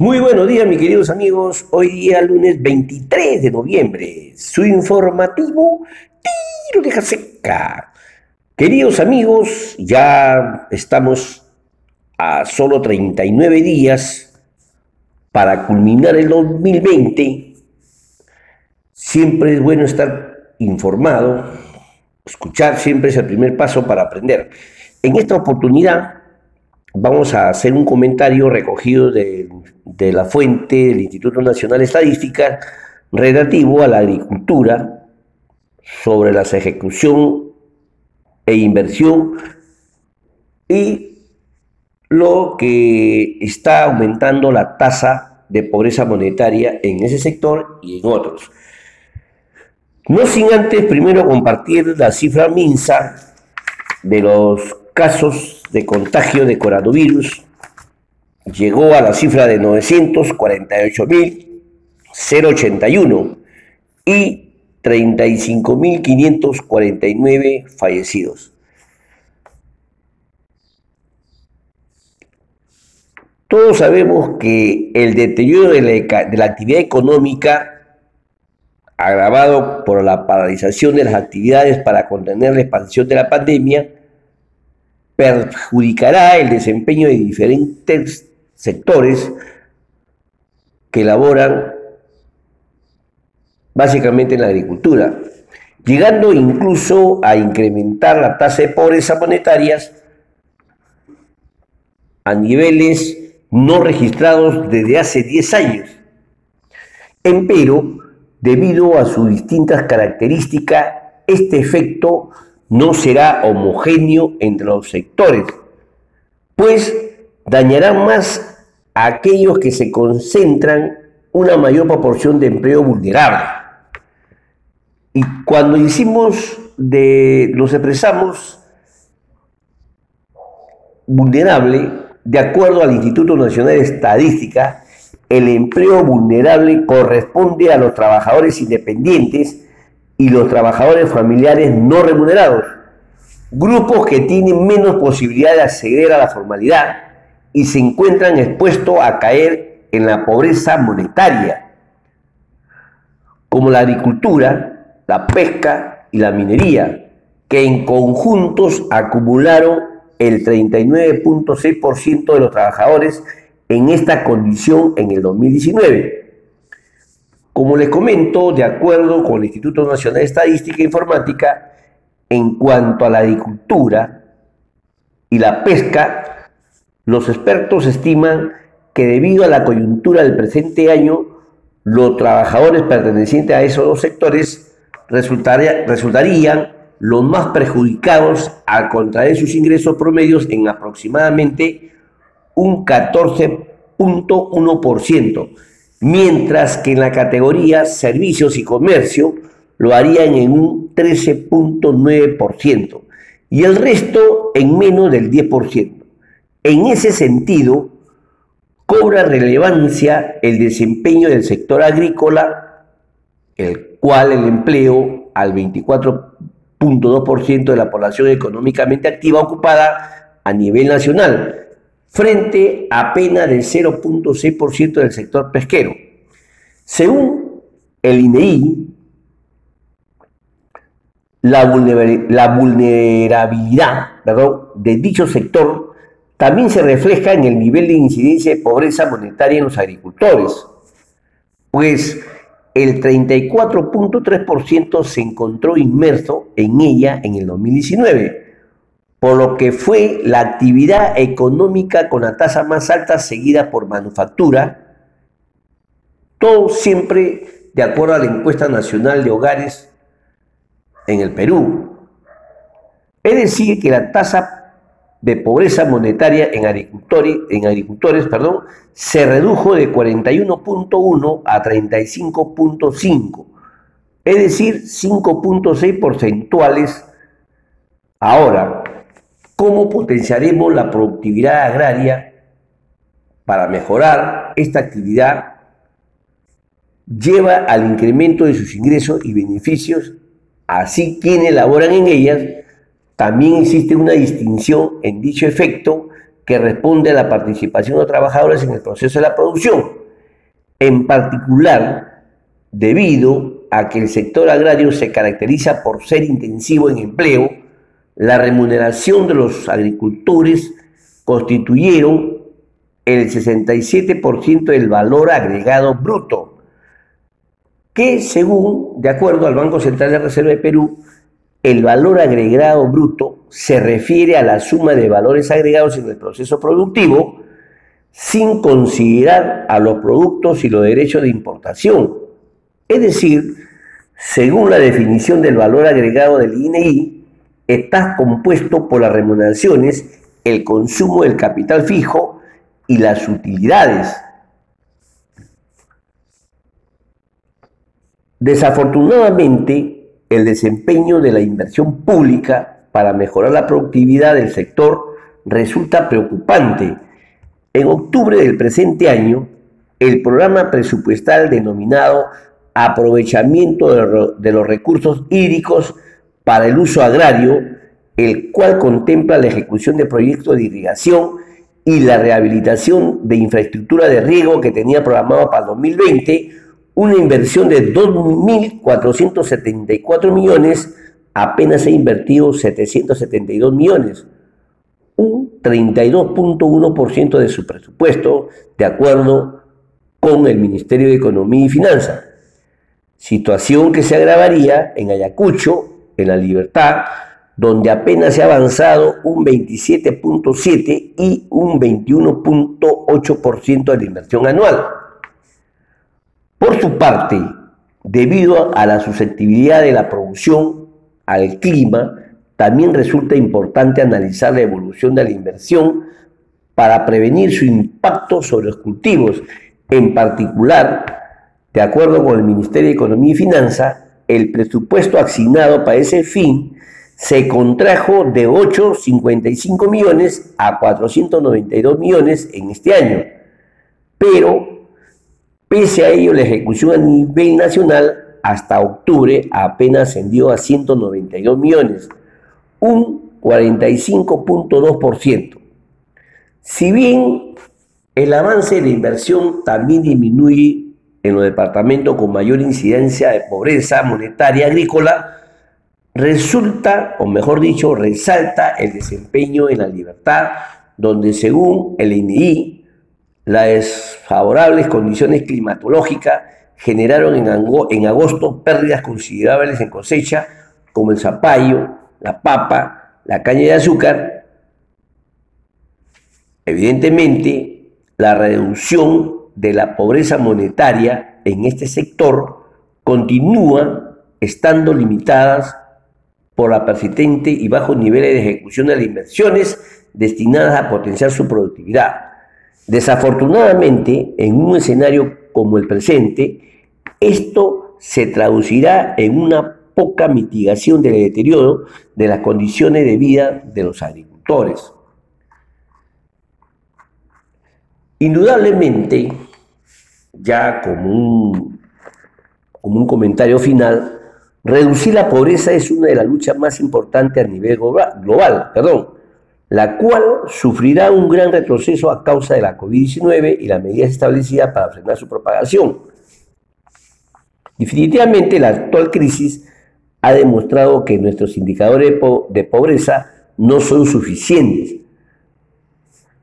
Muy buenos días, mis queridos amigos. Hoy día, lunes 23 de noviembre, su informativo Tiro de Seca. Queridos amigos, ya estamos a solo 39 días para culminar el 2020. Siempre es bueno estar informado. Escuchar siempre es el primer paso para aprender. En esta oportunidad vamos a hacer un comentario recogido de, la fuente del Instituto Nacional de Estadística relativo a la agricultura sobre la ejecución e inversión y lo que está aumentando la tasa de pobreza monetaria en ese sector y en otros. No sin antes primero compartir la cifra MINSA de los casos de contagio de coronavirus llegó a la cifra de 948.081 y 35.549 fallecidos. Todos sabemos que el deterioro de la, de la, actividad económica, agravado por la paralización de las actividades para contener la expansión de la pandemia, perjudicará el desempeño de diferentes sectores que elaboran básicamente en la agricultura, llegando incluso a incrementar la tasa de pobreza monetarias a niveles no registrados desde hace 10 años. Empero, debido a sus distintas características, este efecto no será homogéneo entre los sectores, pues dañará más a aquellos que se concentran una mayor proporción de empleo vulnerable. Y cuando hicimos de, los expresamos vulnerable, de acuerdo al Instituto Nacional de Estadística, el empleo vulnerable corresponde a los trabajadores independientes y los trabajadores familiares no remunerados, grupos que tienen menos posibilidad de acceder a la formalidad y se encuentran expuestos a caer en la pobreza monetaria, como la agricultura, la pesca y la minería, que en conjuntos acumularon el 39.6% de los trabajadores en esta condición en el 2019 como les comento, de acuerdo con el Instituto Nacional de Estadística e Informática, en cuanto a la agricultura y la pesca, los expertos estiman que debido a la coyuntura del presente año, los trabajadores pertenecientes a esos dos sectores resultarían los más perjudicados al contraer sus ingresos promedios en aproximadamente un 14.1%, mientras que en la categoría servicios y comercio lo harían en un 13.9% y el resto en menos del 10%. En ese sentido, cobra relevancia el desempeño del sector agrícola, el cual el empleo al 24.2% de la población económicamente activa ocupada a nivel nacional, frente a apenas del 0.6% del sector pesquero. Según el INEI, la, vulnerabilidad de dicho sector también se refleja en el nivel de incidencia de pobreza monetaria en los agricultores, pues el 34.3% se encontró inmerso en ella en el 2019 por lo que fue la actividad económica con la tasa más alta seguida por manufactura, todo siempre de acuerdo a la encuesta nacional de hogares en el Perú. Es decir, que la tasa de pobreza monetaria en agricultores, perdón, se redujo de 41.1 a 35.5, es decir, 5.6 porcentuales. Ahora, ¿Cómo potenciaremos la productividad agraria para mejorar esta actividad? Lleva al incremento de sus ingresos y beneficios, así quienes laboran en ellas. También existe una distinción en dicho efecto que responde a la participación de trabajadores en el proceso de la producción, en particular debido a que el sector agrario se caracteriza por ser intensivo en empleo, la remuneración de los agricultores constituyeron el 67% del valor agregado bruto, que según, de acuerdo al Banco Central de Reserva de Perú, el valor agregado bruto se refiere a la suma de valores agregados en el proceso productivo sin considerar a los productos y los derechos de importación. Es decir, según la definición del valor agregado del INI, está compuesto por las remuneraciones, el consumo del capital fijo y las utilidades. Desafortunadamente, el desempeño de la inversión pública para mejorar la productividad del sector resulta preocupante. En octubre del presente año, el programa presupuestal denominado Aprovechamiento de los recursos hídricos para el uso agrario, el cual contempla la ejecución de proyectos de irrigación y la rehabilitación de infraestructura de riego que tenía programado para el 2020, una inversión de 2.474 millones, apenas ha invertido 772 millones, un 32.1% de su presupuesto, de acuerdo con el Ministerio de Economía y Finanzas. Situación que se agravaría en Ayacucho, en La Libertad, donde apenas se ha avanzado un 27.7 y un 21.8% de la inversión anual. Por su parte, debido a la susceptibilidad de la producción al clima, también resulta importante analizar la evolución de la inversión para prevenir su impacto sobre los cultivos. En particular, de acuerdo con el Ministerio de Economía y Finanzas, el presupuesto asignado para ese fin se contrajo de 8,55 millones a 492 millones en este año, pero Pese a ello, la ejecución a nivel nacional hasta octubre apenas ascendió a 192 millones, un 45.2%. Si bien el avance de inversión también disminuye en los departamentos con mayor incidencia de pobreza monetaria agrícola, resulta, o mejor dicho, resalta el desempeño en la libertad, donde según el INI, las desfavorables condiciones climatológicas generaron en, agosto pérdidas considerables en cosecha, como el zapallo, la papa, la caña de azúcar. Evidentemente, la reducción de la pobreza monetaria en este sector continúa estando limitadas por la persistente y bajos niveles de ejecución de las inversiones destinadas a potenciar su productividad Desafortunadamente, en un escenario como el presente, esto se traducirá en una poca mitigación del deterioro de las condiciones de vida de los agricultores. Indudablemente, ya como un, como un comentario final, reducir la pobreza es una de las luchas más importantes a nivel global, perdón, la cual sufrirá un gran retroceso a causa de la COVID-19 y las medidas establecidas para frenar su propagación. Definitivamente la actual crisis ha demostrado que nuestros indicadores de pobreza no son suficientes,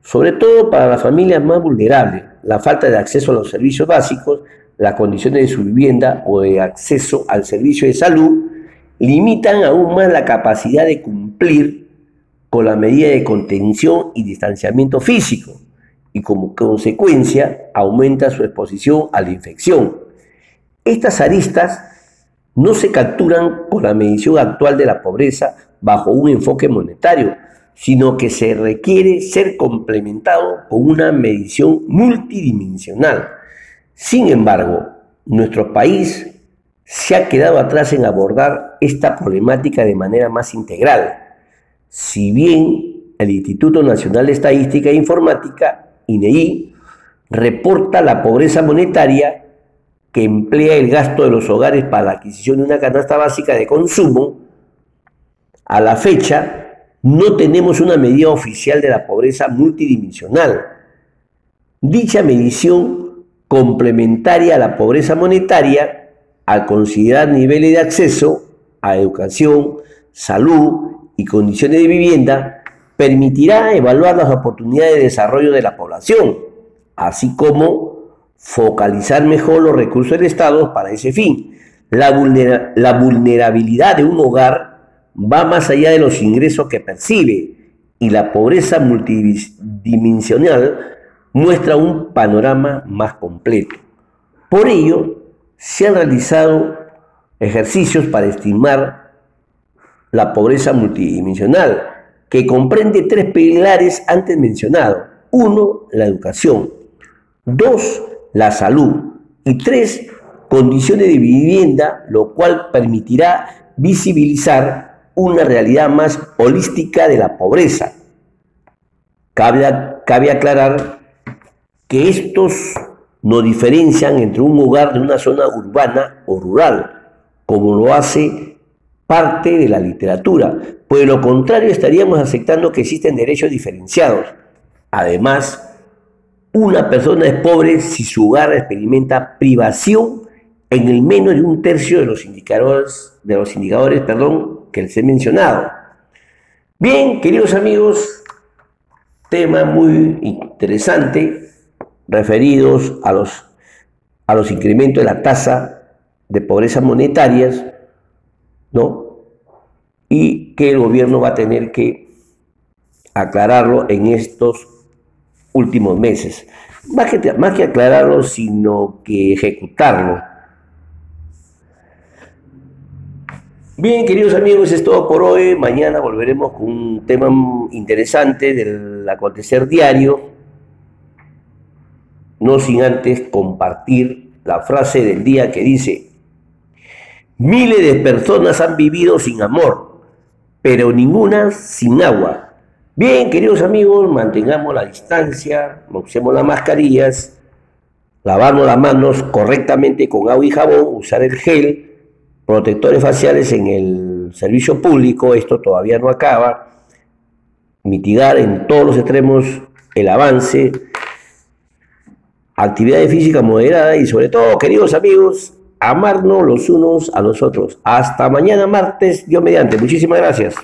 sobre todo para las familias más vulnerables. La falta de acceso a los servicios básicos, las condiciones de su vivienda o de acceso al servicio de salud limitan aún más la capacidad de cumplir con la medida de contención y distanciamiento físico y como consecuencia aumenta su exposición a la infección. Estas aristas no se capturan con la medición actual de la pobreza bajo un enfoque monetario, sino que se requiere ser complementado con una medición multidimensional. Sin embargo, nuestro país se ha quedado atrás en abordar esta problemática de manera más integral si bien el Instituto Nacional de Estadística e Informática, INEI, reporta la pobreza monetaria que emplea el gasto de los hogares para la adquisición de una canasta básica de consumo, a la fecha no tenemos una medida oficial de la pobreza multidimensional. Dicha medición complementaria a la pobreza monetaria, al considerar niveles de acceso a educación, salud y condiciones de vivienda, permitirá evaluar las oportunidades de desarrollo de la población, así como focalizar mejor los recursos del Estado para ese fin. La, vulnerabilidad de un hogar va más allá de los ingresos que percibe y la pobreza multidimensional muestra un panorama más completo. Por ello, se han realizado ejercicios para estimar la pobreza multidimensional, que comprende tres pilares antes mencionados. Uno, la educación. Dos, la salud. Y tres, condiciones de vivienda, lo cual permitirá visibilizar una realidad más holística de la pobreza. Cabe, cabe aclarar que estos no diferencian entre un hogar de una zona urbana o rural, como lo hace parte de la literatura, pues lo contrario estaríamos aceptando que existen derechos diferenciados. Además, una persona es pobre si su hogar experimenta privación en el menos de un tercio de los indicadores, de los indicadores perdón, que les he mencionado. Bien, queridos amigos, tema muy interesante referidos a los, a los incrementos de la tasa de pobreza monetarias, ¿no? Y que el gobierno va a tener que aclararlo en estos últimos meses. Más que, más que aclararlo, sino que ejecutarlo. Bien, queridos amigos, es todo por hoy. Mañana volveremos con un tema interesante del acontecer diario. No sin antes compartir la frase del día que dice, miles de personas han vivido sin amor, pero ninguna sin agua. Bien, queridos amigos, mantengamos la distancia, usemos las mascarillas, lavarnos las manos correctamente con agua y jabón, usar el gel, protectores faciales en el servicio público, esto todavía no acaba, mitigar en todos los extremos el avance, actividad física moderada y sobre todo, queridos amigos, amarnos los unos a los otros. Hasta mañana martes, Dios mediante. Muchísimas gracias.